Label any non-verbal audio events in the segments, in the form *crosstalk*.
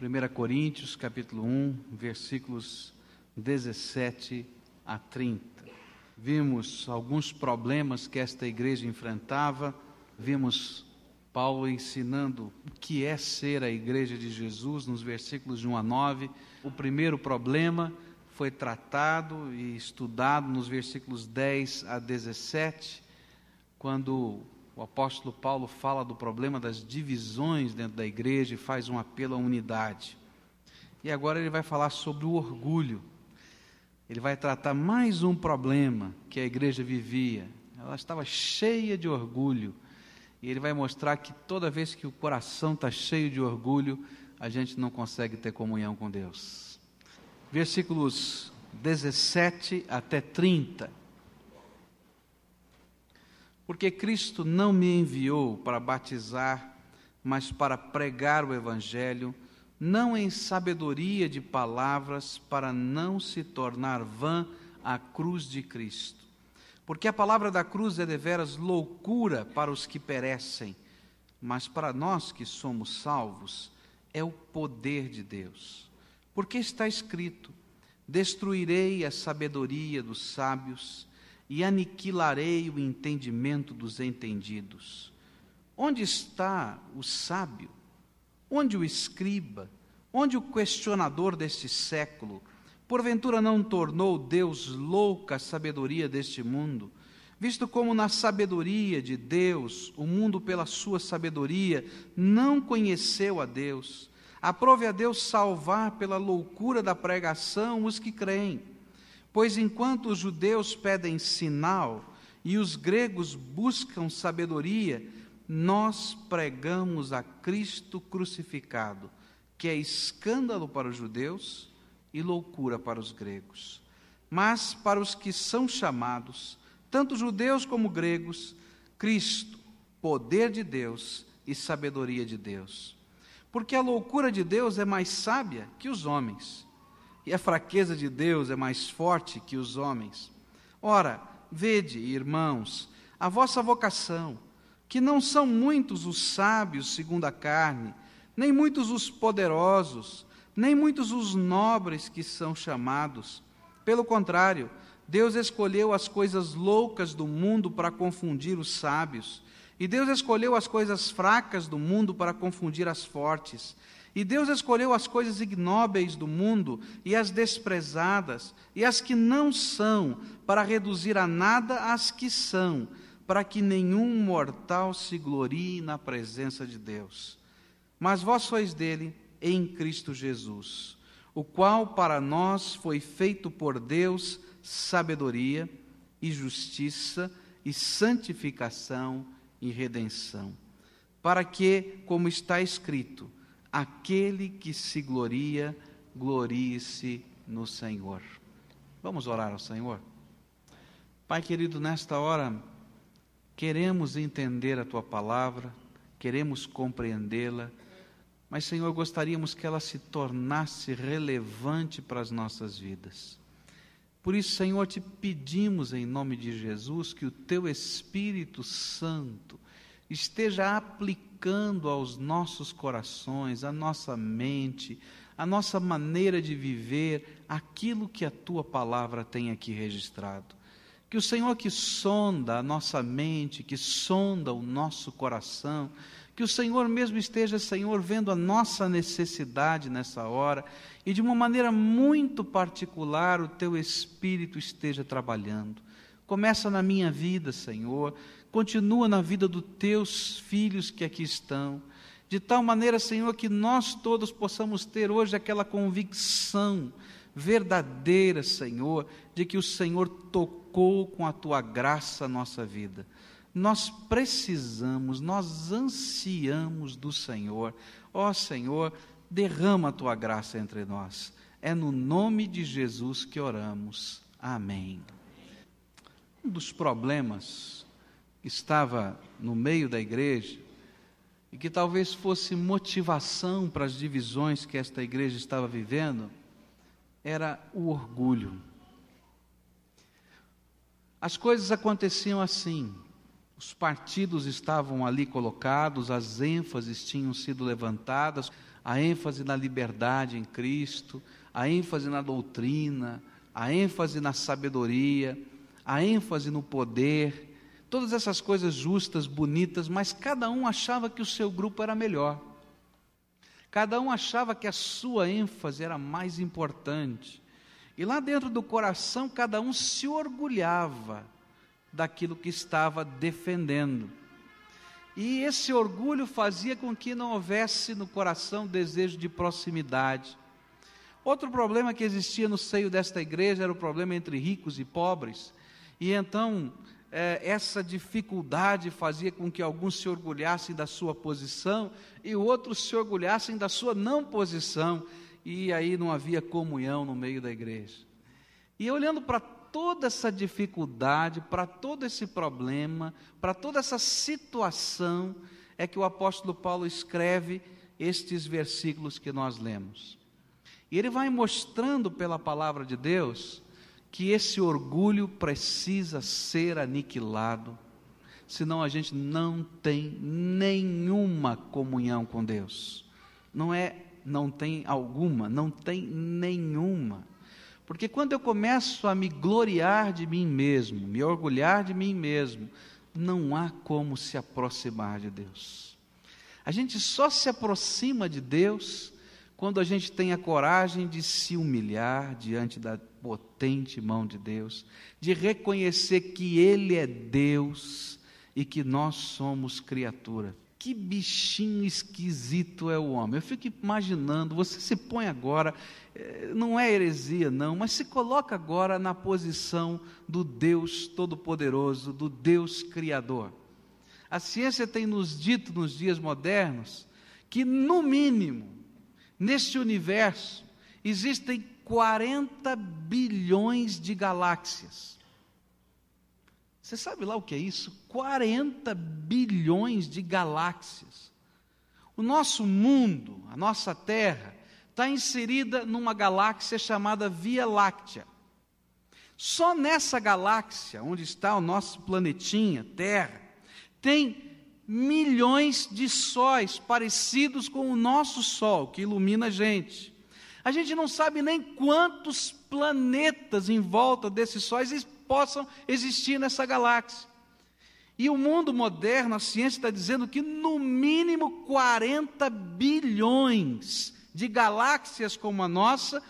1 Coríntios, capítulo 1, versículos 17 a 30. Vimos alguns problemas que esta igreja enfrentava, vimos Paulo ensinando o que é ser a igreja de Jesus nos versículos de 1 a 9. O primeiro problema foi tratado e estudado nos versículos 10 a 17, quando o apóstolo Paulo fala do problema das divisões dentro da igreja e faz um apelo à unidade. E agora ele vai falar sobre o orgulho. Ele vai tratar mais um problema que a igreja vivia. Ela estava cheia de orgulho. E ele vai mostrar que toda vez que o coração está cheio de orgulho, a gente não consegue ter comunhão com Deus. Versículos 17 até 30 porque Cristo não me enviou para batizar, mas para pregar o Evangelho, não em sabedoria de palavras, para não se tornar vã a cruz de Cristo. Porque a palavra da cruz é deveras loucura para os que perecem, mas para nós que somos salvos, é o poder de Deus. Porque está escrito: Destruirei a sabedoria dos sábios e aniquilarei o entendimento dos entendidos. Onde está o sábio? Onde o escriba? Onde o questionador deste século? Porventura não tornou Deus louca a sabedoria deste mundo? Visto como na sabedoria de Deus, o mundo pela sua sabedoria não conheceu a Deus, aprove a Deus salvar pela loucura da pregação os que creem. Pois enquanto os judeus pedem sinal e os gregos buscam sabedoria, nós pregamos a Cristo crucificado, que é escândalo para os judeus e loucura para os gregos. Mas para os que são chamados, tanto judeus como gregos, Cristo, poder de Deus e sabedoria de Deus. Porque a loucura de Deus é mais sábia que os homens e a fraqueza de Deus é mais forte que os homens. Ora, vede, irmãos, a vossa vocação, que não são muitos os sábios segundo a carne, nem muitos os poderosos, nem muitos os nobres que são chamados. Pelo contrário, Deus escolheu as coisas loucas do mundo para confundir os sábios, e Deus escolheu as coisas fracas do mundo para confundir as fortes. E Deus escolheu as coisas ignóbeis do mundo e as desprezadas e as que não são, para reduzir a nada as que são, para que nenhum mortal se glorie na presença de Deus. Mas vós sois dele em Cristo Jesus, o qual para nós foi feito por Deus sabedoria e justiça e santificação e redenção, para que, como está escrito, aquele que se gloria, glorie-se no Senhor. Vamos orar ao Senhor. Pai querido, nesta hora, queremos entender a tua palavra, queremos compreendê-la, mas, Senhor, gostaríamos que ela se tornasse relevante para as nossas vidas. Por isso, Senhor, te pedimos em nome de Jesus que o teu Espírito Santo esteja aplicando aos nossos corações, à nossa mente, à nossa maneira de viver aquilo que a tua palavra tem aqui registrado. Que o Senhor que sonda a nossa mente, que sonda o nosso coração, que o Senhor mesmo esteja, Senhor, vendo a nossa necessidade nessa hora e de uma maneira muito particular o teu espírito esteja trabalhando. Começa na minha vida, Senhor, continua na vida dos teus filhos que aqui estão, de tal maneira, Senhor, que nós todos possamos ter hoje aquela convicção verdadeira, Senhor, de que o Senhor tocou com a tua graça a nossa vida. Nós precisamos, nós ansiamos do Senhor. Ó Senhor, derrama a tua graça entre nós. É no nome de Jesus que oramos. Amém. Um dos problemas que estava no meio da igreja e que talvez fosse motivação para as divisões que esta igreja estava vivendo, era o orgulho. As coisas aconteciam assim. Os partidos estavam ali colocados, as ênfases tinham sido levantadas, a ênfase na liberdade em Cristo, a ênfase na doutrina, a ênfase na sabedoria, a ênfase no poder, todas essas coisas justas, bonitas, mas cada um achava que o seu grupo era melhor. Cada um achava que a sua ênfase era mais importante. E lá dentro do coração, cada um se orgulhava daquilo que estava defendendo. E esse orgulho fazia com que não houvesse no coração desejo de proximidade. Outro problema que existia no seio desta igreja era o problema entre ricos e pobres. E então, essa dificuldade fazia com que alguns se orgulhassem da sua posição e outros se orgulhassem da sua não posição. E aí não havia comunhão no meio da igreja. E olhando para toda essa dificuldade, para todo esse problema, para toda essa situação, é que o apóstolo Paulo escreve estes versículos que nós lemos. E ele vai mostrando pela palavra de Deus que esse orgulho precisa ser aniquilado, senão a gente não tem nenhuma comunhão com Deus. Não é, não tem alguma, não tem nenhuma. Porque quando eu começo a me gloriar de mim mesmo, me orgulhar de mim mesmo, não há como se aproximar de Deus. A gente só se aproxima de Deus quando a gente tem a coragem de se humilhar diante da potente mão de Deus, de reconhecer que Ele é Deus e que nós somos criatura. Que bichinho esquisito é o homem. Eu fico imaginando, você se põe agora, eh, não é heresia não, mas se coloca agora na posição do Deus Todo-Poderoso, do Deus Criador. A ciência tem nos dito nos dias modernos que, no mínimo, Neste universo existem 40 bilhões de galáxias. Você sabe lá o que é isso? 40 bilhões de galáxias. O nosso mundo, a nossa Terra, está inserida numa galáxia chamada Via Láctea. Só nessa galáxia, onde está o nosso planetinha, Terra, tem milhões de sóis parecidos com o nosso Sol, que ilumina a gente. A gente não sabe nem quantos planetas em volta desses sóis possam existir nessa galáxia. E o mundo moderno, a ciência está dizendo que no mínimo 40 bilhões de galáxias como a nossa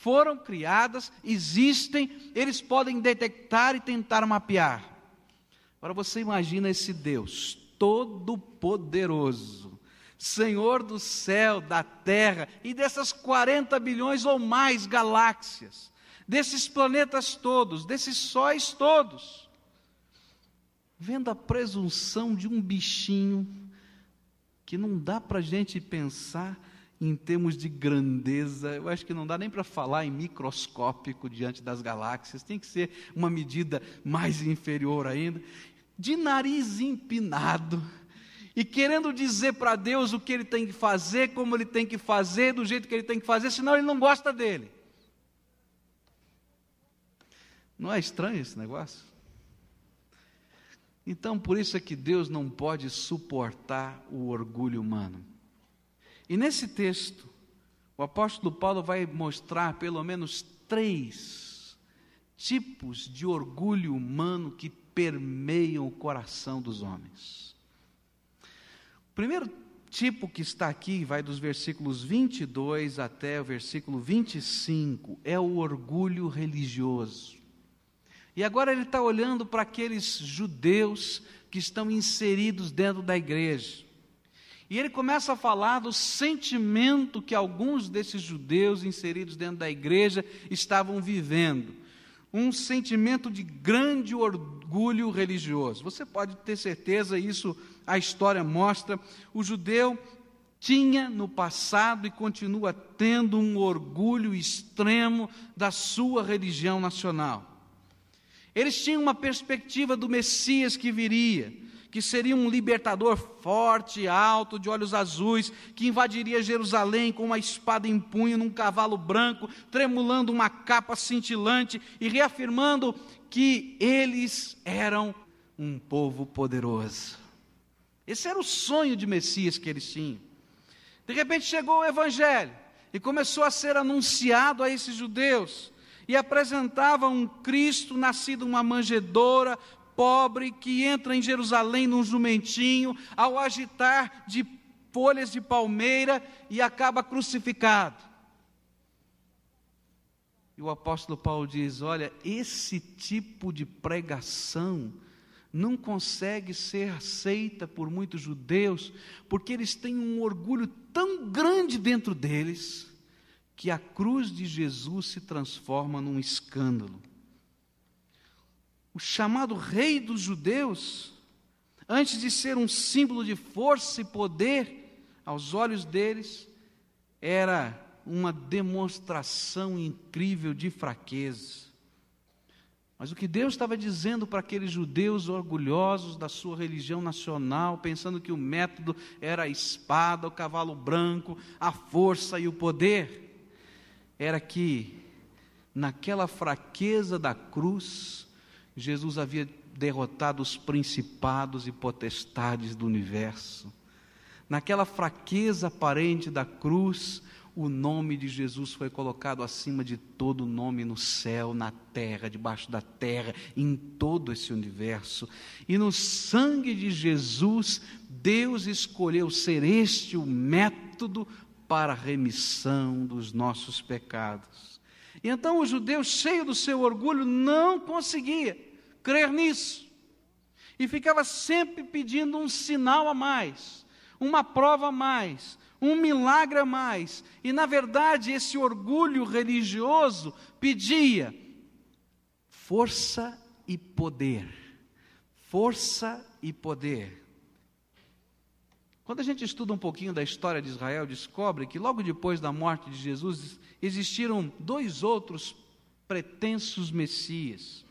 foram criadas, existem, eles podem detectar e tentar mapear. Agora você imagina esse Deus Todo-Poderoso, Senhor do céu, da terra e dessas 40 bilhões ou mais galáxias, desses planetas todos, desses sóis todos. Vendo a presunção de um bichinho que não dá para a gente pensar em termos de grandeza, eu acho que não dá nem para falar em microscópico diante das galáxias, tem que ser uma medida mais inferior ainda de nariz empinado e querendo dizer para Deus o que ele tem que fazer, como ele tem que fazer, do jeito que ele tem que fazer, senão ele não gosta dele. Não é estranho esse negócio? Então, por isso é que Deus não pode suportar o orgulho humano. E nesse texto, o apóstolo Paulo vai mostrar pelo menos três tipos de orgulho humano que permeiam o coração dos homens. O primeiro tipo que está aqui, vai dos versículos 22 até o versículo 25, é o orgulho religioso. E agora ele está olhando para aqueles judeus que estão inseridos dentro da igreja. E ele começa a falar do sentimento que alguns desses judeus inseridos dentro da igreja estavam vivendo um sentimento de grande orgulho religioso. Você pode ter certeza, isso a história mostra. O judeu tinha no passado e continua tendo um orgulho extremo da sua religião nacional. Eles tinham uma perspectiva do Messias que viria, que seria um libertador forte, alto, de olhos azuis, que invadiria Jerusalém com uma espada em punho num cavalo branco, tremulando uma capa cintilante e reafirmando que eles eram um povo poderoso. Esse era o sonho de Messias que eles tinham. De repente chegou o Evangelho e começou a ser anunciado a esses judeus e apresentava um Cristo nascido uma manjedoura, pobre, que entra em Jerusalém num jumentinho, ao agitar de folhas de palmeira e acaba crucificado. E o apóstolo Paulo diz: Olha, esse tipo de pregação não consegue ser aceita por muitos judeus, porque eles têm um orgulho tão grande dentro deles, que a cruz de Jesus se transforma num escândalo. O chamado Rei dos Judeus, antes de ser um símbolo de força e poder, aos olhos deles, era uma demonstração incrível de fraqueza. Mas o que Deus estava dizendo para aqueles judeus orgulhosos da sua religião nacional, pensando que o método era a espada, o cavalo branco, a força e o poder, era que, naquela fraqueza da cruz, Jesus havia derrotado os principados e potestades do universo. Naquela fraqueza aparente da cruz, o nome de Jesus foi colocado acima de todo nome no céu, na terra, debaixo da terra, em todo esse universo. E no sangue de Jesus, Deus escolheu ser este o método para a remissão dos nossos pecados. E então o judeu, cheio do seu orgulho, não conseguia crer nisso. E ficava sempre pedindo um sinal a mais, uma prova a mais, um milagre a mais. E na verdade, esse orgulho religioso pedia força e poder. Força e poder. Quando a gente estuda um pouquinho da história de Israel, descobre que logo depois da morte de Jesus existiram dois outros pretensos messias.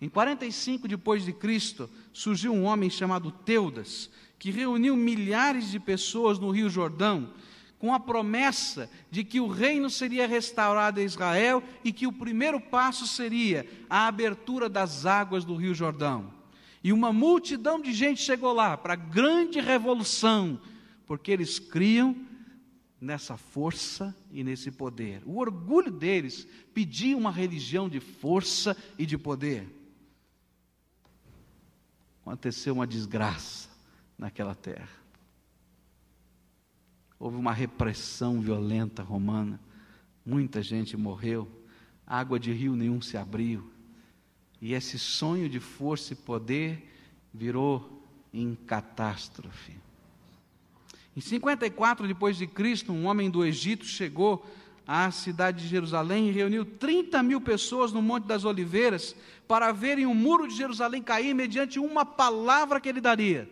Em 45 depois de Cristo, surgiu um homem chamado Teudas, que reuniu milhares de pessoas no Rio Jordão, com a promessa de que o reino seria restaurado a Israel e que o primeiro passo seria a abertura das águas do Rio Jordão. E uma multidão de gente chegou lá para a grande revolução, porque eles criam nessa força e nesse poder. O orgulho deles pedia uma religião de força e de poder. Aconteceu uma desgraça naquela terra. Houve uma repressão violenta romana, muita gente morreu, água de rio nenhum se abriu, e esse sonho de força e poder virou em catástrofe. Em 54 depois de Cristo, um homem do Egito chegou à cidade de Jerusalém e reuniu 30 mil pessoas no Monte das Oliveiras para verem o muro de Jerusalém cair mediante uma palavra que ele daria.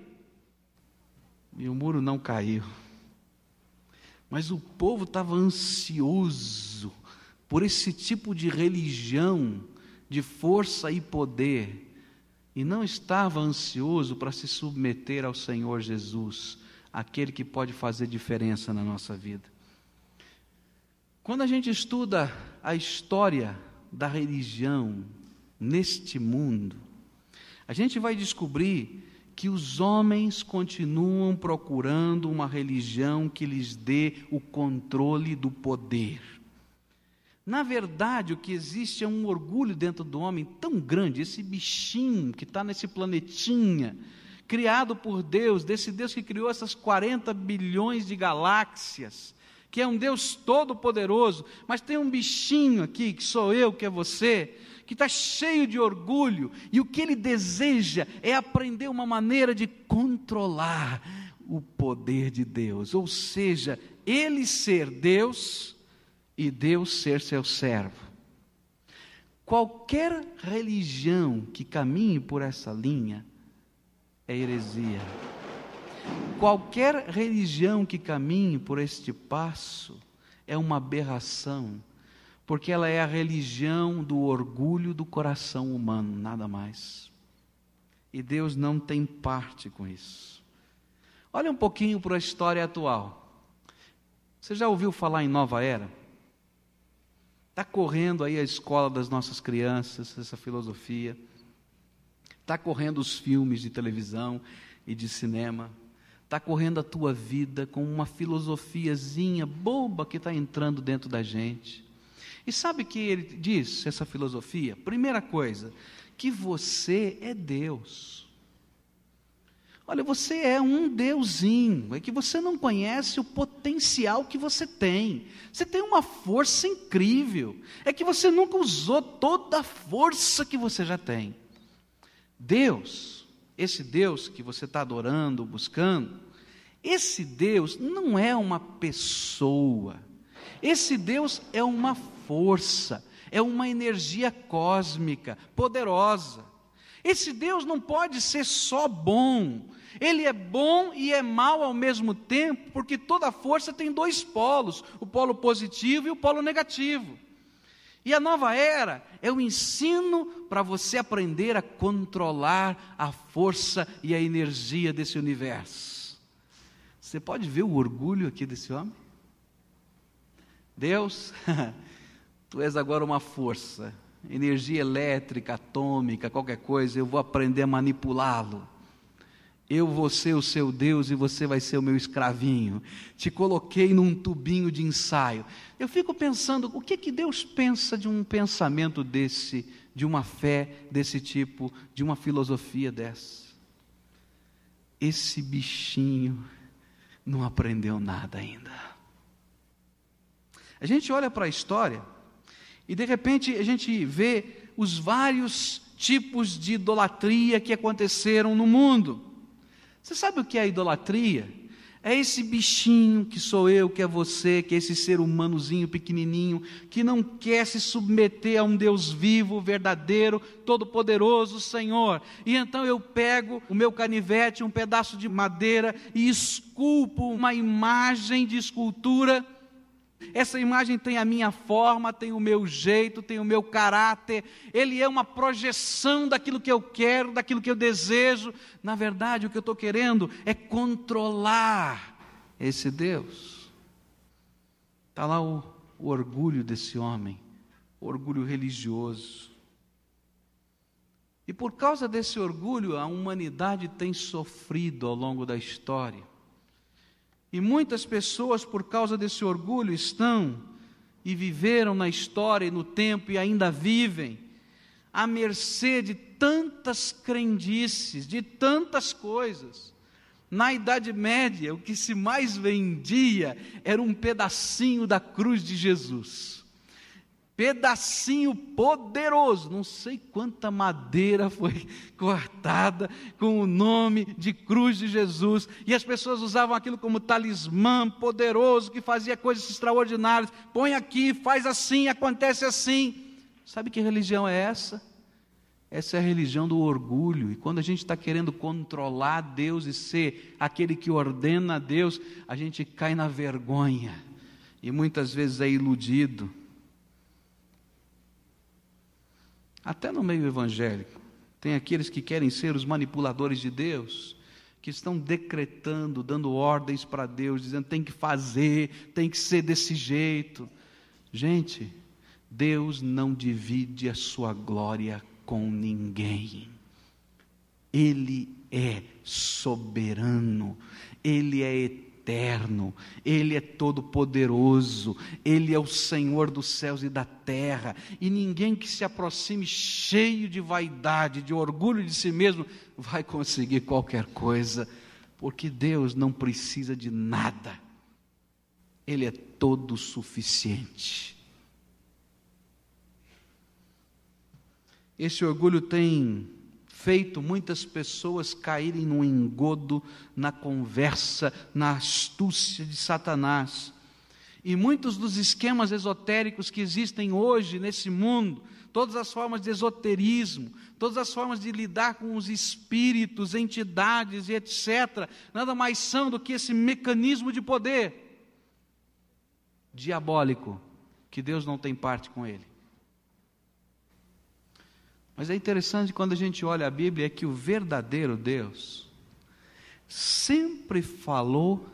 E o muro não caiu. Mas o povo estava ansioso por esse tipo de religião de força e poder, e não estava ansioso para se submeter ao Senhor Jesus, aquele que pode fazer diferença na nossa vida. Quando a gente estuda a história da religião neste mundo, a gente vai descobrir que os homens continuam procurando uma religião que lhes dê o controle do poder. Na verdade, o que existe é um orgulho dentro do homem tão grande, esse bichinho que está nesse planetinha, criado por Deus, desse Deus que criou essas 40 bilhões de galáxias, que é um Deus todo-poderoso, mas tem um bichinho aqui, que sou eu, que é você, que está cheio de orgulho, e o que ele deseja é aprender uma maneira de controlar o poder de Deus, ou seja, ele ser Deus e Deus ser seu servo. Qualquer religião que caminhe por essa linha é heresia. Qualquer religião que caminhe por este passo é uma aberração porque ela é a religião do orgulho do coração humano, nada mais. E Deus não tem parte com isso. Olha um pouquinho para a história atual. Você já ouviu falar em nova era? Está correndo aí a escola das nossas crianças, essa filosofia. Está correndo os filmes de televisão e de cinema. está correndo a tua vida com uma filosofiazinha boba que está entrando dentro da gente. E sabe que ele diz, essa filosofia? Primeira coisa, que você é Deus. Olha, você é um deusinho, é que você não conhece o potencial que você tem. Você tem uma força incrível, é que você nunca usou toda a força que você já tem. Deus, esse Deus que você está adorando, buscando, esse Deus não é uma pessoa, esse Deus é uma força, é uma energia cósmica, poderosa. Esse Deus não pode ser só bom, ele é bom e é mal ao mesmo tempo, porque toda força tem dois polos: o polo positivo e o polo negativo. E a nova era é o ensino para você aprender a controlar a força e a energia desse universo. Você pode ver o orgulho aqui desse homem? Deus, *laughs* tu és agora uma força, energia elétrica, atômica, qualquer coisa, eu vou aprender a manipulá-lo. Eu vou ser o seu Deus e você vai ser o meu escravinho. Te coloquei num tubinho de ensaio. Eu fico pensando, o que que Deus pensa de um pensamento desse, de uma fé desse tipo, de uma filosofia dessa? Esse bichinho não aprendeu nada ainda. A gente olha para a história e de repente a gente vê os vários tipos de idolatria que aconteceram no mundo. Você sabe o que é idolatria? É esse bichinho que sou eu, que é você, que é esse ser humanozinho pequenininho, que não quer se submeter a um Deus vivo, verdadeiro, todo-poderoso, Senhor. E então eu pego o meu canivete, um pedaço de madeira e esculpo uma imagem de escultura essa imagem tem a minha forma, tem o meu jeito, tem o meu caráter. Ele é uma projeção daquilo que eu quero, daquilo que eu desejo. Na verdade, o que eu estou querendo é controlar esse Deus. Está lá o, o orgulho desse homem, o orgulho religioso. E por causa desse orgulho, a humanidade tem sofrido ao longo da história. E muitas pessoas, por causa desse orgulho, estão e viveram na história e no tempo e ainda vivem à mercê de tantas crendices, de tantas coisas. Na Idade Média, o que se mais vendia era um pedacinho da cruz de Jesus pedacinho poderoso, não sei quanta madeira foi *laughs* cortada com o nome de cruz de Jesus, e as pessoas usavam aquilo como talismã poderoso que fazia coisas extraordinárias. Põe aqui, faz assim, acontece assim. Sabe que religião é essa? Essa é a religião do orgulho. E quando a gente está querendo controlar Deus e ser aquele que ordena a Deus, a gente cai na vergonha. E muitas vezes é iludido Até no meio evangélico, tem aqueles que querem ser os manipuladores de Deus, que estão decretando, dando ordens para Deus, dizendo tem que fazer, tem que ser desse jeito. Gente, Deus não divide a sua glória com ninguém. Ele é soberano, ele é eterno eterno, Ele é todo-poderoso, Ele é o Senhor dos céus e da terra, e ninguém que se aproxime cheio de vaidade, de orgulho de si mesmo, vai conseguir qualquer coisa, porque Deus não precisa de nada, Ele é todo suficiente. Esse orgulho tem feito muitas pessoas caírem no engodo, na conversa, na astúcia de Satanás. E muitos dos esquemas esotéricos que existem hoje nesse mundo, todas as formas de esoterismo, todas as formas de lidar com os espíritos, entidades e etc., nada mais são do que esse mecanismo de poder diabólico, que Deus não tem parte com ele. Mas é interessante quando a gente olha a Bíblia é que o verdadeiro Deus sempre falou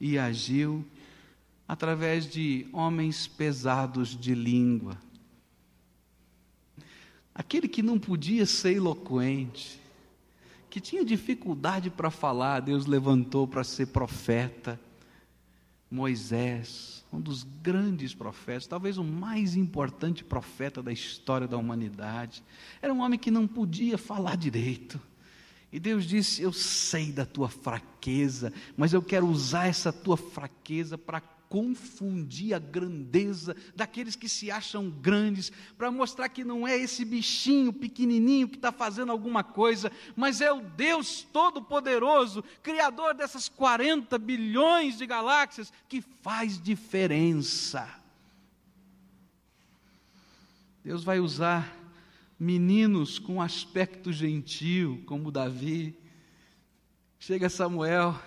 e agiu através de homens pesados de língua. Aquele que não podia ser eloquente, que tinha dificuldade para falar, Deus levantou para ser profeta. Moisés, um dos grandes profetas, talvez o mais importante profeta da história da humanidade. Era um homem que não podia falar direito. E Deus disse: Eu sei da tua fraqueza, mas eu quero usar essa tua fraqueza para confundir a grandeza daqueles que se acham grandes, para mostrar que não é esse bichinho pequenininho que está fazendo alguma coisa, mas é o Deus Todo-Poderoso, Criador dessas 40 bilhões de galáxias, que faz diferença. Deus vai usar meninos com aspecto gentil, como Davi. Chega Samuel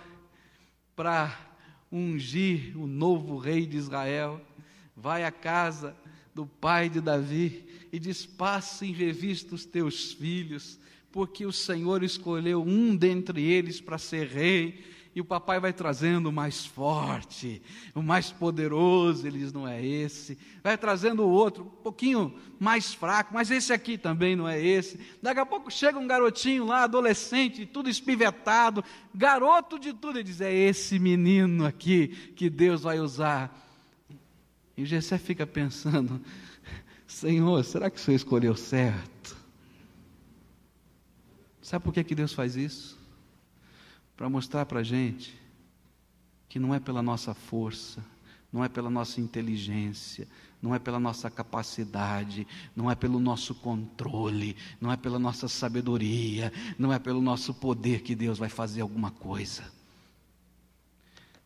para ungir o novo rei de Israel, vai à casa do pai de Davi e diz: Passe em revista os teus filhos, porque o Senhor escolheu um dentre eles para ser rei e o papai vai trazendo o mais forte, o mais poderoso, ele diz: não é esse. Vai trazendo o outro, um pouquinho mais fraco, mas esse aqui também não é esse. Daqui a pouco chega um garotinho lá, adolescente, tudo espivetado, garoto de tudo, ele diz: é esse menino aqui que Deus vai usar. E Jessé fica pensando: Senhor, será que o Senhor escolheu certo? Sabe por que, que Deus faz isso? Para mostrar para a gente que não é pela nossa força, não é pela nossa inteligência, não é pela nossa capacidade, não é pelo nosso controle, não é pela nossa sabedoria, não é pelo nosso poder que Deus vai fazer alguma coisa.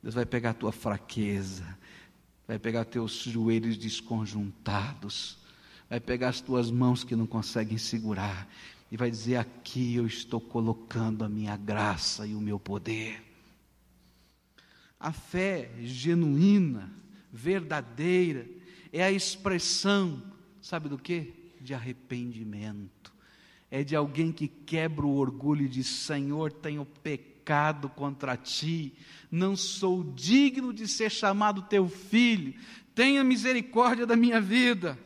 Deus vai pegar a tua fraqueza, vai pegar teus joelhos desconjuntados, vai pegar as tuas mãos que não conseguem segurar, e vai dizer: Aqui eu estou colocando a minha graça e o meu poder. A fé genuína, verdadeira, é a expressão, sabe do que? De arrependimento. É de alguém que quebra o orgulho e diz: Senhor, tenho pecado contra ti, não sou digno de ser chamado teu filho, tenha misericórdia da minha vida.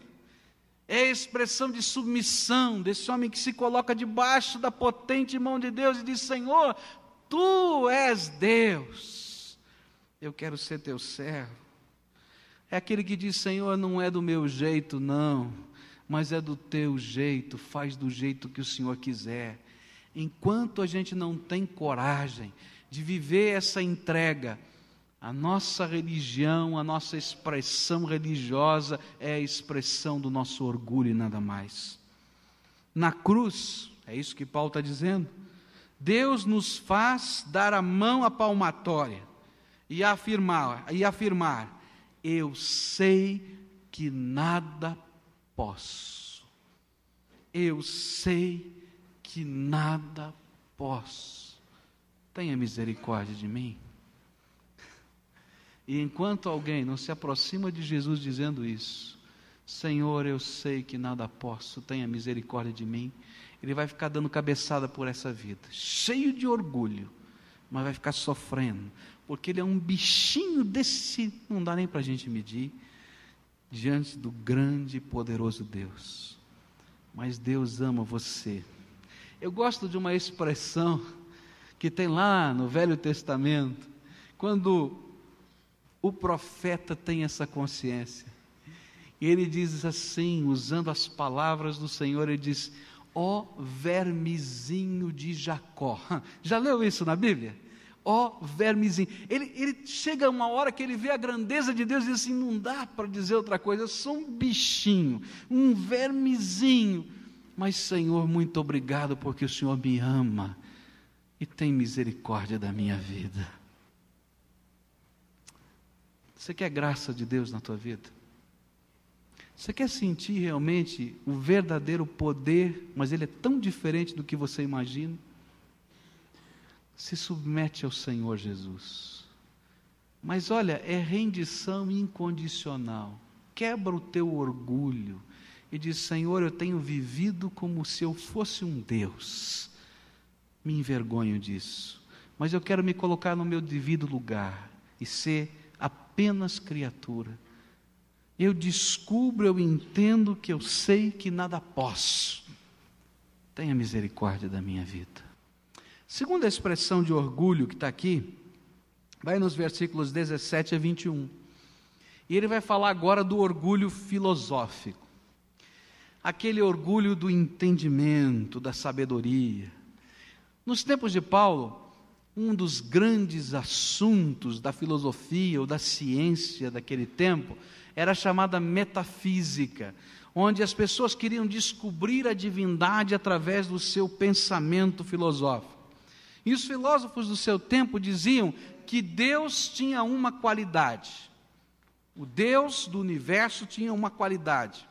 É a expressão de submissão desse homem que se coloca debaixo da potente mão de Deus e diz: Senhor, tu és Deus, eu quero ser teu servo. É aquele que diz: Senhor, não é do meu jeito, não, mas é do teu jeito, faz do jeito que o Senhor quiser. Enquanto a gente não tem coragem de viver essa entrega, a nossa religião, a nossa expressão religiosa é a expressão do nosso orgulho e nada mais. Na cruz, é isso que Paulo está dizendo, Deus nos faz dar a mão à palmatória e afirmar, e afirmar: Eu sei que nada posso. Eu sei que nada posso. Tenha misericórdia de mim. E enquanto alguém não se aproxima de Jesus dizendo isso, Senhor, eu sei que nada posso, tenha misericórdia de mim, ele vai ficar dando cabeçada por essa vida, cheio de orgulho, mas vai ficar sofrendo, porque ele é um bichinho desse, não dá nem para a gente medir, diante do grande e poderoso Deus. Mas Deus ama você. Eu gosto de uma expressão que tem lá no Velho Testamento, quando o profeta tem essa consciência. E ele diz assim, usando as palavras do Senhor, ele diz: Ó oh, vermezinho de Jacó. *laughs* Já leu isso na Bíblia? Ó oh, vermezinho. Ele, ele chega uma hora que ele vê a grandeza de Deus e diz assim: não dá para dizer outra coisa, eu sou um bichinho, um vermezinho. Mas, Senhor, muito obrigado porque o Senhor me ama e tem misericórdia da minha vida. Você quer graça de Deus na tua vida? Você quer sentir realmente o verdadeiro poder, mas ele é tão diferente do que você imagina? Se submete ao Senhor Jesus. Mas olha, é rendição incondicional. Quebra o teu orgulho e diz: Senhor, eu tenho vivido como se eu fosse um Deus. Me envergonho disso, mas eu quero me colocar no meu devido lugar e ser apenas criatura. Eu descubro, eu entendo que eu sei que nada posso. Tenha misericórdia da minha vida. Segunda expressão de orgulho que está aqui, vai nos versículos 17 a 21. E ele vai falar agora do orgulho filosófico. Aquele orgulho do entendimento, da sabedoria. Nos tempos de Paulo, um dos grandes assuntos da filosofia ou da ciência daquele tempo era a chamada metafísica, onde as pessoas queriam descobrir a divindade através do seu pensamento filosófico. E os filósofos do seu tempo diziam que Deus tinha uma qualidade. O Deus do universo tinha uma qualidade.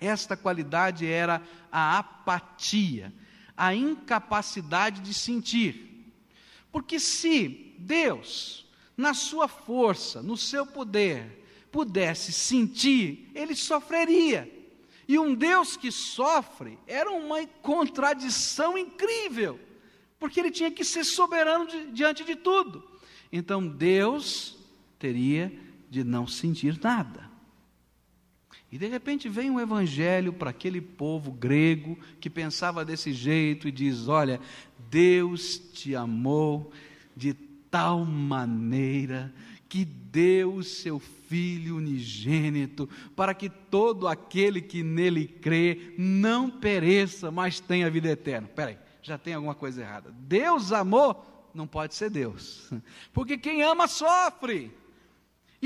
Esta qualidade era a apatia, a incapacidade de sentir. Porque se Deus, na sua força, no seu poder, pudesse sentir, ele sofreria. E um Deus que sofre era uma contradição incrível, porque ele tinha que ser soberano de, diante de tudo. Então Deus teria de não sentir nada. E de repente vem um evangelho para aquele povo grego que pensava desse jeito e diz: Olha, Deus te amou de tal maneira que deu o seu Filho unigênito, para que todo aquele que nele crê não pereça, mas tenha vida eterna. Espera aí, já tem alguma coisa errada. Deus amou, não pode ser Deus, *laughs* porque quem ama sofre.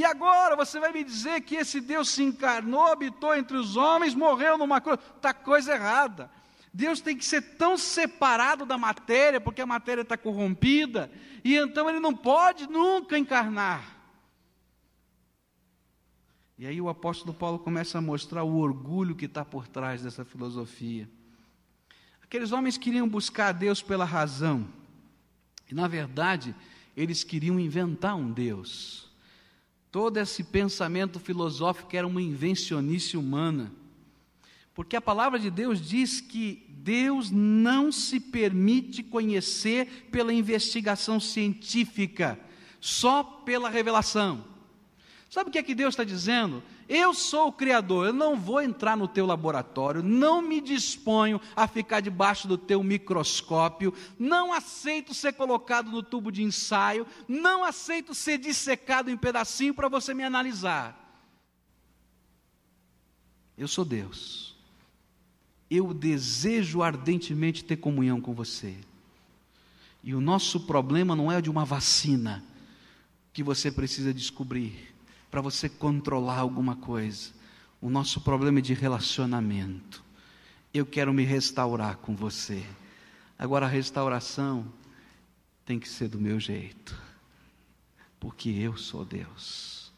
E agora você vai me dizer que esse Deus se encarnou, habitou entre os homens, morreu numa cruz. Está coisa errada. Deus tem que ser tão separado da matéria, porque a matéria está corrompida, e então ele não pode nunca encarnar. E aí o apóstolo Paulo começa a mostrar o orgulho que está por trás dessa filosofia. Aqueles homens queriam buscar a Deus pela razão, e na verdade, eles queriam inventar um Deus. Todo esse pensamento filosófico era uma invencionice humana. Porque a palavra de Deus diz que Deus não se permite conhecer pela investigação científica, só pela revelação. Sabe o que é que Deus está dizendo? Eu sou o Criador, eu não vou entrar no teu laboratório, não me disponho a ficar debaixo do teu microscópio, não aceito ser colocado no tubo de ensaio, não aceito ser dissecado em pedacinho para você me analisar. Eu sou Deus. Eu desejo ardentemente ter comunhão com você. E o nosso problema não é de uma vacina que você precisa descobrir para você controlar alguma coisa. O nosso problema é de relacionamento. Eu quero me restaurar com você. Agora, a restauração tem que ser do meu jeito, porque eu sou Deus.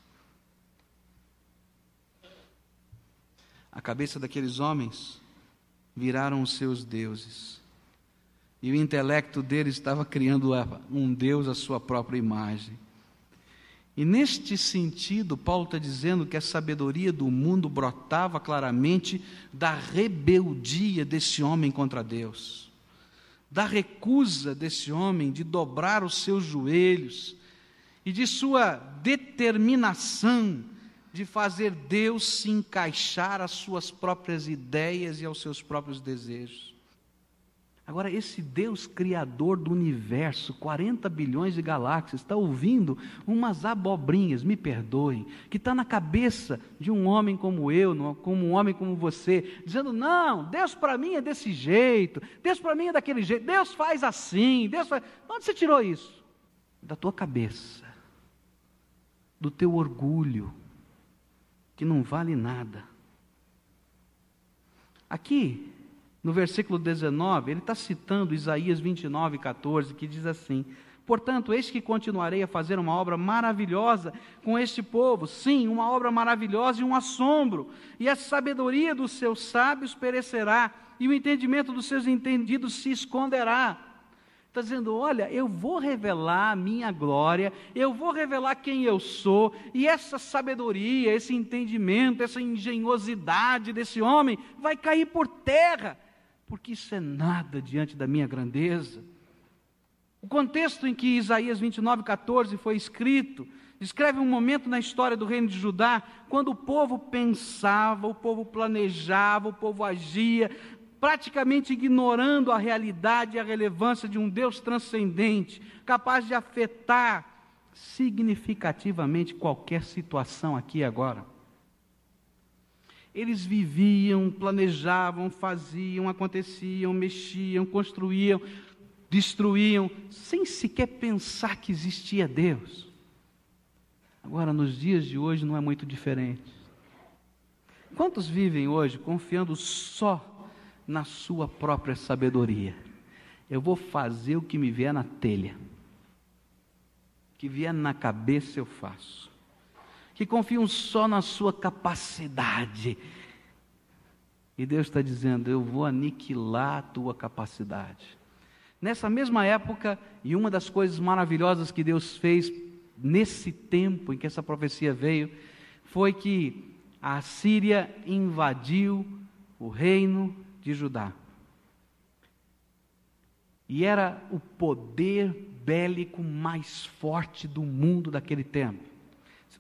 A cabeça daqueles homens viraram os seus deuses. E o intelecto deles estava criando um Deus à sua própria imagem. E neste sentido, Paulo está dizendo que a sabedoria do mundo brotava claramente da rebeldia desse homem contra Deus, da recusa desse homem de dobrar os seus joelhos e de sua determinação de fazer Deus se encaixar às suas próprias ideias e aos seus próprios desejos. Agora, esse Deus criador do universo, 40 bilhões de galáxias, está ouvindo umas abobrinhas, me perdoem, que está na cabeça de um homem como eu, como um homem como você, dizendo: não, Deus para mim é desse jeito, Deus para mim é daquele jeito, Deus faz assim, Deus faz. Onde você tirou isso? Da tua cabeça, do teu orgulho, que não vale nada. Aqui, no versículo 19, ele está citando Isaías 29, 14, que diz assim: Portanto, eis que continuarei a fazer uma obra maravilhosa com este povo, sim, uma obra maravilhosa e um assombro, e a sabedoria dos seus sábios perecerá, e o entendimento dos seus entendidos se esconderá. Está dizendo: olha, eu vou revelar a minha glória, eu vou revelar quem eu sou, e essa sabedoria, esse entendimento, essa engenhosidade desse homem vai cair por terra porque isso é nada diante da minha grandeza. O contexto em que Isaías 29, 14 foi escrito, descreve um momento na história do reino de Judá, quando o povo pensava, o povo planejava, o povo agia, praticamente ignorando a realidade e a relevância de um Deus transcendente, capaz de afetar significativamente qualquer situação aqui e agora. Eles viviam, planejavam, faziam, aconteciam, mexiam, construíam, destruíam, sem sequer pensar que existia Deus. Agora, nos dias de hoje, não é muito diferente. Quantos vivem hoje confiando só na sua própria sabedoria? Eu vou fazer o que me vier na telha, que vier na cabeça eu faço, que confiam só na sua capacidade. E Deus está dizendo: Eu vou aniquilar a tua capacidade. Nessa mesma época, e uma das coisas maravilhosas que Deus fez nesse tempo em que essa profecia veio, foi que a Síria invadiu o reino de Judá. E era o poder bélico mais forte do mundo daquele tempo.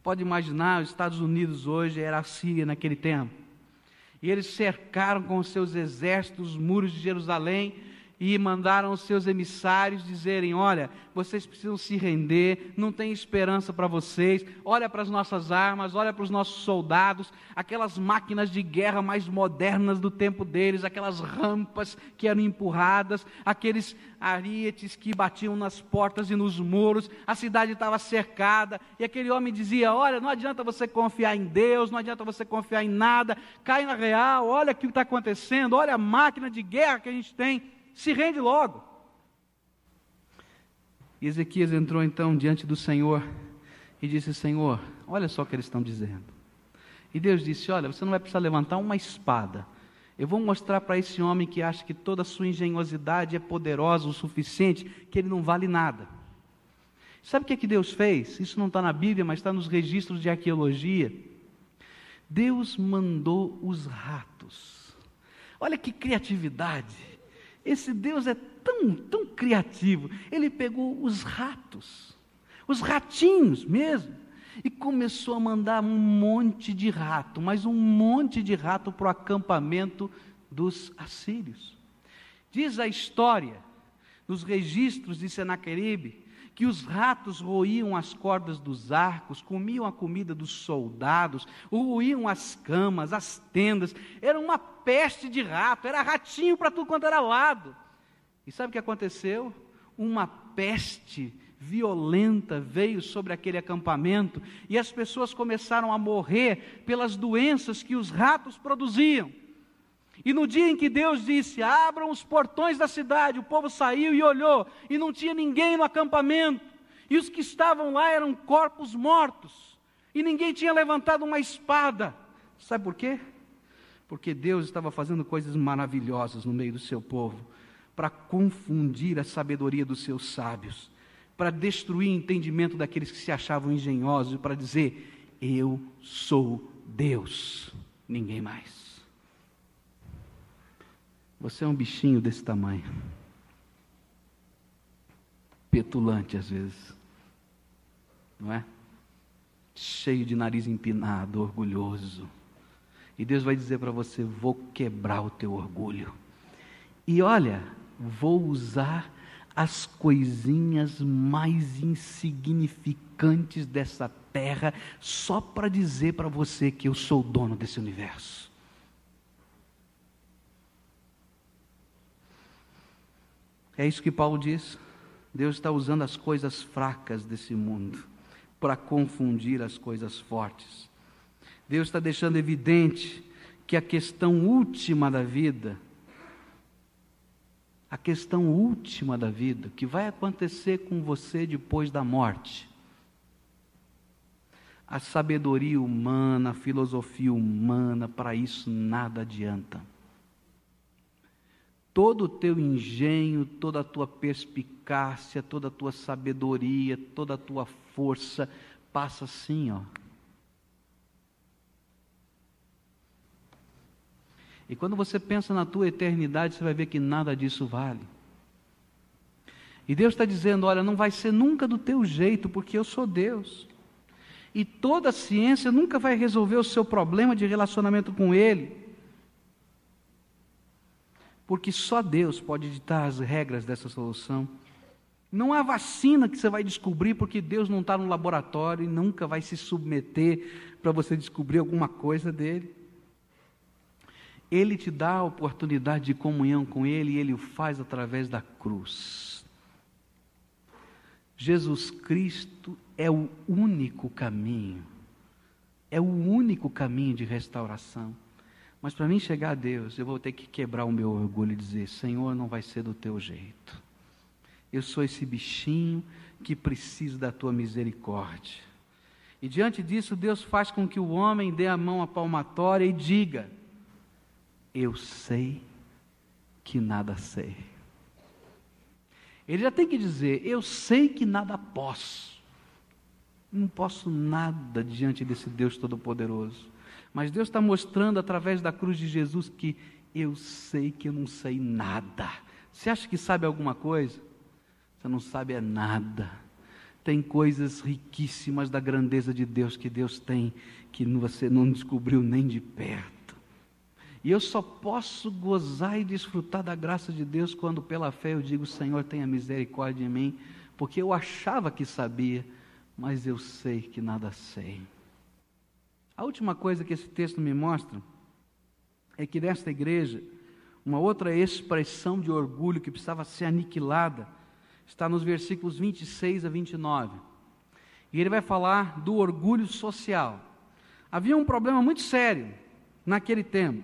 Pode imaginar, os Estados Unidos hoje era a Síria naquele tempo. E eles cercaram com seus exércitos os muros de Jerusalém e mandaram os seus emissários dizerem: Olha, vocês precisam se render, não tem esperança para vocês. Olha para as nossas armas, olha para os nossos soldados, aquelas máquinas de guerra mais modernas do tempo deles, aquelas rampas que eram empurradas, aqueles arietes que batiam nas portas e nos muros. A cidade estava cercada e aquele homem dizia: Olha, não adianta você confiar em Deus, não adianta você confiar em nada, cai na real, olha o que está acontecendo, olha a máquina de guerra que a gente tem se rende logo. E Ezequias entrou então diante do Senhor e disse: Senhor, olha só o que eles estão dizendo. E Deus disse: Olha, você não vai precisar levantar uma espada. Eu vou mostrar para esse homem que acha que toda a sua engenhosidade é poderosa o suficiente, que ele não vale nada. Sabe o que, é que Deus fez? Isso não está na Bíblia, mas está nos registros de arqueologia. Deus mandou os ratos. Olha que criatividade. Esse Deus é tão, tão criativo. Ele pegou os ratos, os ratinhos mesmo, e começou a mandar um monte de rato, mas um monte de rato para o acampamento dos assírios. Diz a história, nos registros de Senaqueribe, que os ratos roíam as cordas dos arcos, comiam a comida dos soldados, roíam as camas, as tendas, era uma peste de rato, era ratinho para tudo quanto era lado. E sabe o que aconteceu? Uma peste violenta veio sobre aquele acampamento e as pessoas começaram a morrer pelas doenças que os ratos produziam. E no dia em que Deus disse: Abram os portões da cidade, o povo saiu e olhou, e não tinha ninguém no acampamento, e os que estavam lá eram corpos mortos, e ninguém tinha levantado uma espada. Sabe por quê? Porque Deus estava fazendo coisas maravilhosas no meio do seu povo, para confundir a sabedoria dos seus sábios, para destruir o entendimento daqueles que se achavam engenhosos, para dizer: Eu sou Deus, ninguém mais. Você é um bichinho desse tamanho. Petulante às vezes. Não é? Cheio de nariz empinado, orgulhoso. E Deus vai dizer para você: vou quebrar o teu orgulho. E olha, vou usar as coisinhas mais insignificantes dessa terra só para dizer para você que eu sou o dono desse universo. É isso que Paulo diz. Deus está usando as coisas fracas desse mundo para confundir as coisas fortes. Deus está deixando evidente que a questão última da vida, a questão última da vida, que vai acontecer com você depois da morte, a sabedoria humana, a filosofia humana, para isso nada adianta todo o teu engenho, toda a tua perspicácia, toda a tua sabedoria, toda a tua força passa assim, ó. E quando você pensa na tua eternidade, você vai ver que nada disso vale. E Deus está dizendo: olha, não vai ser nunca do teu jeito, porque eu sou Deus. E toda a ciência nunca vai resolver o seu problema de relacionamento com Ele. Porque só Deus pode ditar as regras dessa solução. Não há vacina que você vai descobrir, porque Deus não está no laboratório e nunca vai se submeter para você descobrir alguma coisa dele. Ele te dá a oportunidade de comunhão com Ele e Ele o faz através da cruz. Jesus Cristo é o único caminho, é o único caminho de restauração. Mas para mim chegar a Deus, eu vou ter que quebrar o meu orgulho e dizer: Senhor, não vai ser do teu jeito. Eu sou esse bichinho que preciso da tua misericórdia. E diante disso, Deus faz com que o homem dê a mão à palmatória e diga: eu sei que nada sei. Ele já tem que dizer: Eu sei que nada posso. Não posso nada diante desse Deus Todo-Poderoso. Mas Deus está mostrando através da cruz de Jesus que eu sei que eu não sei nada. Você acha que sabe alguma coisa? Você não sabe é nada. Tem coisas riquíssimas da grandeza de Deus que Deus tem que você não descobriu nem de perto. E eu só posso gozar e desfrutar da graça de Deus quando pela fé eu digo: Senhor, tenha misericórdia de mim, porque eu achava que sabia, mas eu sei que nada sei. A última coisa que esse texto me mostra é que nesta igreja, uma outra expressão de orgulho que precisava ser aniquilada está nos versículos 26 a 29. E ele vai falar do orgulho social. Havia um problema muito sério naquele tempo.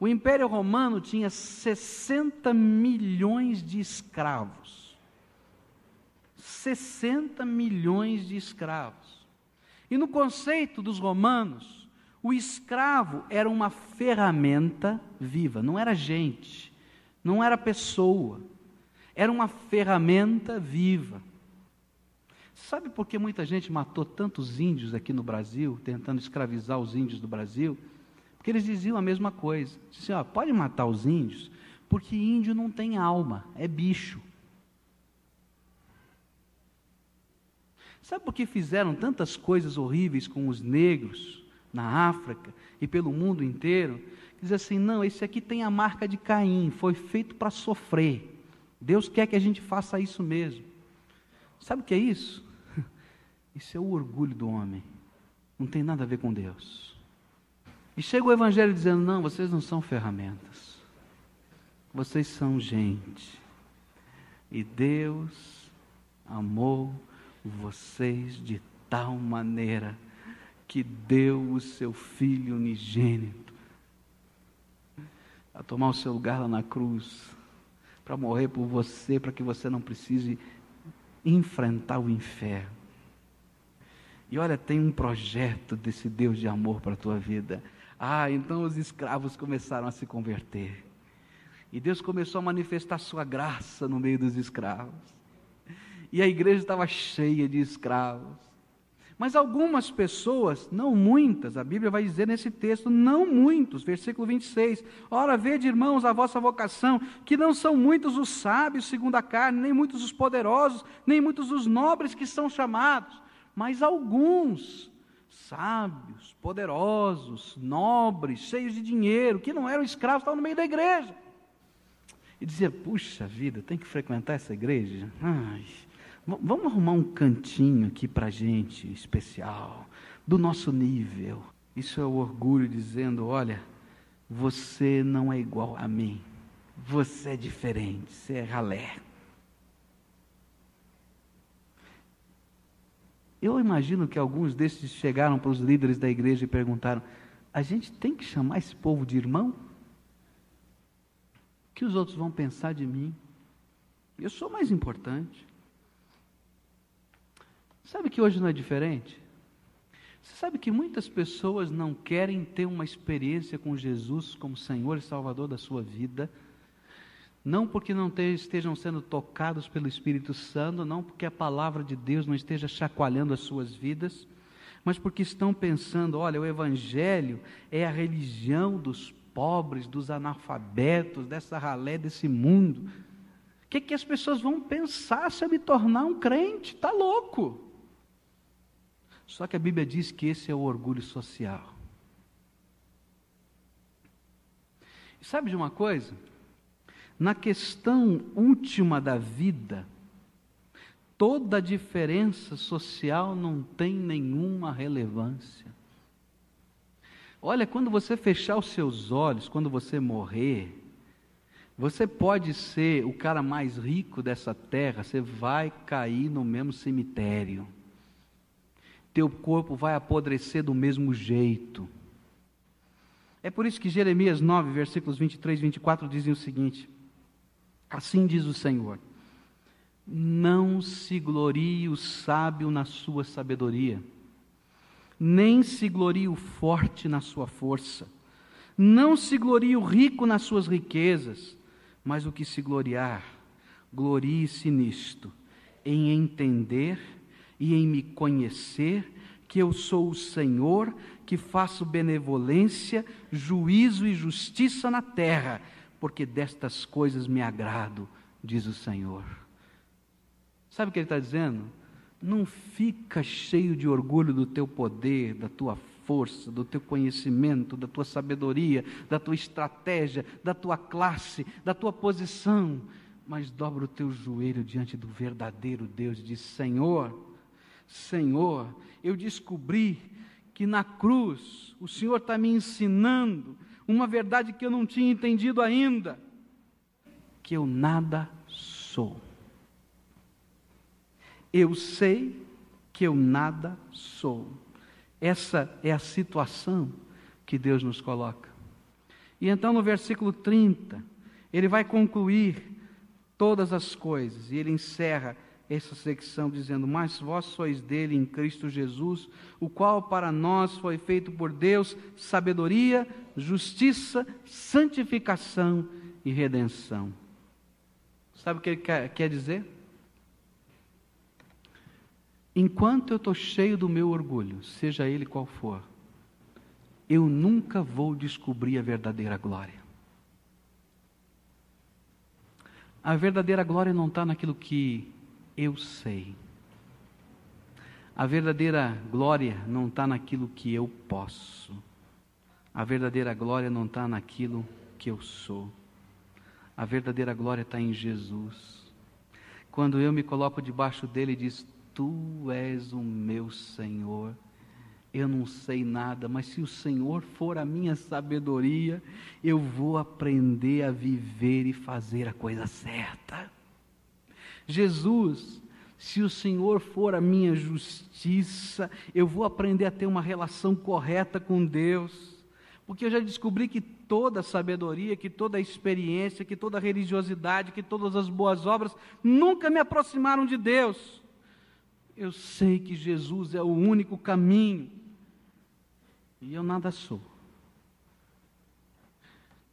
O Império Romano tinha 60 milhões de escravos. 60 milhões de escravos. E no conceito dos romanos, o escravo era uma ferramenta viva, não era gente, não era pessoa, era uma ferramenta viva. Sabe por que muita gente matou tantos índios aqui no Brasil, tentando escravizar os índios do Brasil? Porque eles diziam a mesma coisa. Diziam, ó, pode matar os índios, porque índio não tem alma, é bicho. Sabe por que fizeram tantas coisas horríveis com os negros na África e pelo mundo inteiro? Diz assim: não, esse aqui tem a marca de Caim, foi feito para sofrer. Deus quer que a gente faça isso mesmo. Sabe o que é isso? *laughs* Isso é o orgulho do homem. Não tem nada a ver com Deus. E chega o Evangelho dizendo: não, vocês não são ferramentas, vocês são gente. E Deus amou vocês de tal maneira que deu o seu Filho unigênito a tomar o seu lugar lá na cruz, para morrer por você, para que você não precise enfrentar o inferno. E olha, tem um projeto desse Deus de amor para a tua vida. Ah, então os escravos começaram a se converter. E Deus começou a manifestar sua graça no meio dos escravos. E a igreja estava cheia de escravos. Mas algumas pessoas, não muitas, a Bíblia vai dizer nesse texto, não muitos, versículo 26. Ora, vede, irmãos, a vossa vocação, que não são muitos os sábios segundo a carne, nem muitos os poderosos, nem muitos os nobres que são chamados, mas alguns sábios, poderosos, nobres, cheios de dinheiro, que não eram escravos, estavam no meio da igreja. E dizia: Puxa vida, tem que frequentar essa igreja? Ai, vamos arrumar um cantinho aqui para gente especial, do nosso nível. Isso é o orgulho dizendo: Olha, você não é igual a mim, você é diferente, você é ralé. Eu imagino que alguns desses chegaram para os líderes da igreja e perguntaram: a gente tem que chamar esse povo de irmão? O que os outros vão pensar de mim? Eu sou mais importante. Sabe que hoje não é diferente? Você sabe que muitas pessoas não querem ter uma experiência com Jesus como Senhor e Salvador da sua vida não porque não estejam sendo tocados pelo Espírito Santo, não porque a palavra de Deus não esteja chacoalhando as suas vidas, mas porque estão pensando: olha, o Evangelho é a religião dos pobres, dos analfabetos, dessa ralé desse mundo. O que, que as pessoas vão pensar se eu me tornar um crente? Está louco. Só que a Bíblia diz que esse é o orgulho social. E sabe de uma coisa? na questão última da vida, toda a diferença social não tem nenhuma relevância. Olha, quando você fechar os seus olhos, quando você morrer, você pode ser o cara mais rico dessa terra, você vai cair no mesmo cemitério. Teu corpo vai apodrecer do mesmo jeito. É por isso que Jeremias 9, versículos 23 e 24 dizem o seguinte: Assim diz o Senhor: Não se glorie o sábio na sua sabedoria, nem se glorie o forte na sua força, não se glorie o rico nas suas riquezas, mas o que se gloriar, glorie-se nisto, em entender e em me conhecer que eu sou o Senhor, que faço benevolência, juízo e justiça na terra porque destas coisas me agrado, diz o Senhor. Sabe o que ele está dizendo? Não fica cheio de orgulho do teu poder, da tua força, do teu conhecimento, da tua sabedoria, da tua estratégia, da tua classe, da tua posição, mas dobra o teu joelho diante do verdadeiro Deus e diz: Senhor, Senhor, eu descobri que na cruz o Senhor está me ensinando uma verdade que eu não tinha entendido ainda: que eu nada sou. Eu sei que eu nada sou. Essa é a situação que Deus nos coloca. E então no versículo 30, ele vai concluir todas as coisas, e ele encerra essa secção dizendo: Mas vós sois dele em Cristo Jesus, o qual para nós foi feito por Deus sabedoria, justiça, santificação e redenção. Sabe o que ele quer, quer dizer? Enquanto eu estou cheio do meu orgulho, seja ele qual for, eu nunca vou descobrir a verdadeira glória. A verdadeira glória não está naquilo que eu sei. A verdadeira glória não está naquilo que eu posso. A verdadeira glória não está naquilo que eu sou. A verdadeira glória está em Jesus. Quando eu me coloco debaixo dele e diz: Tu és o meu Senhor. Eu não sei nada, mas se o Senhor for a minha sabedoria, eu vou aprender a viver e fazer a coisa certa. Jesus, se o Senhor for a minha justiça, eu vou aprender a ter uma relação correta com Deus. Porque eu já descobri que toda sabedoria, que toda experiência, que toda religiosidade, que todas as boas obras nunca me aproximaram de Deus. Eu sei que Jesus é o único caminho. E eu nada sou.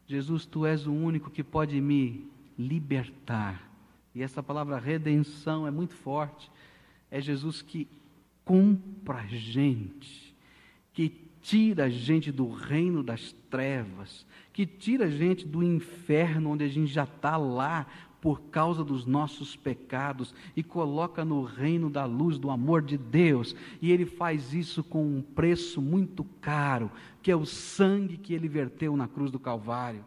Jesus, tu és o único que pode me libertar e essa palavra redenção é muito forte. É Jesus que compra a gente, que tira a gente do reino das trevas, que tira a gente do inferno onde a gente já está lá por causa dos nossos pecados e coloca no reino da luz do amor de Deus. E Ele faz isso com um preço muito caro, que é o sangue que Ele verteu na cruz do Calvário.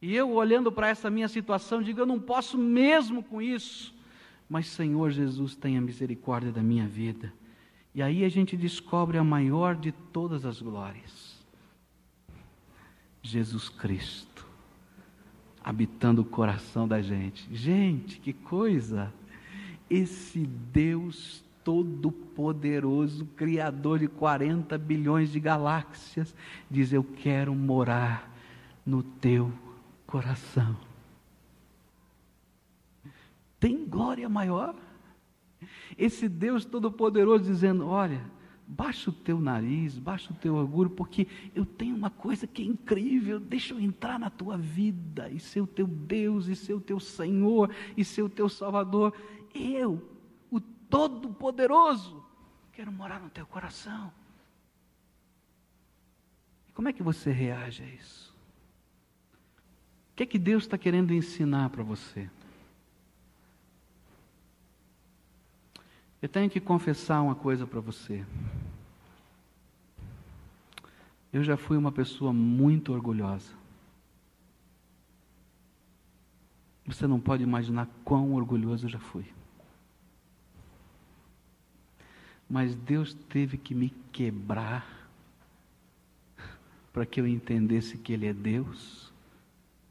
E eu, olhando para essa minha situação, digo: eu não posso mesmo com isso. Mas, Senhor Jesus, tenha misericórdia da minha vida. E aí a gente descobre a maior de todas as glórias: Jesus Cristo, habitando o coração da gente. Gente, que coisa! Esse Deus Todo-Poderoso, Criador de 40 bilhões de galáxias, diz: Eu quero morar no teu coração. Tem glória maior? Esse Deus Todo-Poderoso dizendo: Olha, baixa o teu nariz, baixa o teu orgulho, porque eu tenho uma coisa que é incrível, deixa eu entrar na tua vida e ser o teu Deus, e ser o teu Senhor, e ser o teu Salvador. Eu, o Todo-Poderoso, quero morar no teu coração. Como é que você reage a isso? Que é que Deus está querendo ensinar para você? Eu tenho que confessar uma coisa para você. Eu já fui uma pessoa muito orgulhosa. Você não pode imaginar quão orgulhoso eu já fui. Mas Deus teve que me quebrar *laughs* para que eu entendesse que Ele é Deus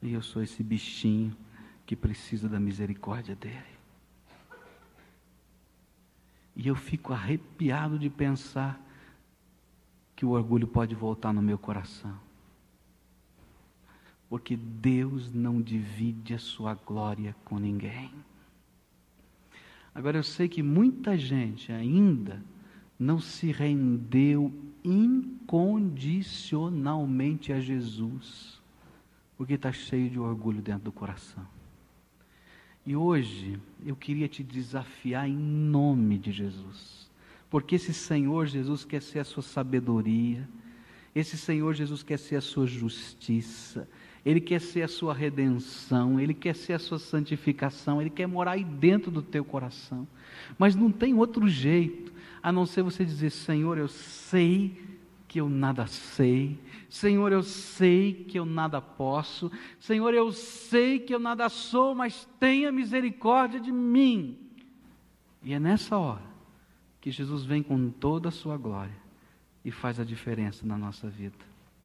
e eu sou esse bichinho que precisa da misericórdia dEle. E eu fico arrepiado de pensar que o orgulho pode voltar no meu coração. Porque Deus não divide a sua glória com ninguém. Agora eu sei que muita gente ainda não se rendeu incondicionalmente a Jesus, porque está cheio de orgulho dentro do coração. E hoje eu queria te desafiar em nome de Jesus, porque esse Senhor Jesus quer ser a sua sabedoria, esse Senhor Jesus quer ser a sua justiça, ele quer ser a sua redenção, Ele quer ser a sua santificação, Ele quer morar aí dentro do teu coração. Mas não tem outro jeito a não ser você dizer: Senhor, eu sei que eu nada sei, Senhor, eu sei que eu nada posso, Senhor, eu sei que eu nada sou, mas tenha misericórdia de mim. E é nessa hora que Jesus vem com toda a sua glória e faz a diferença na nossa vida.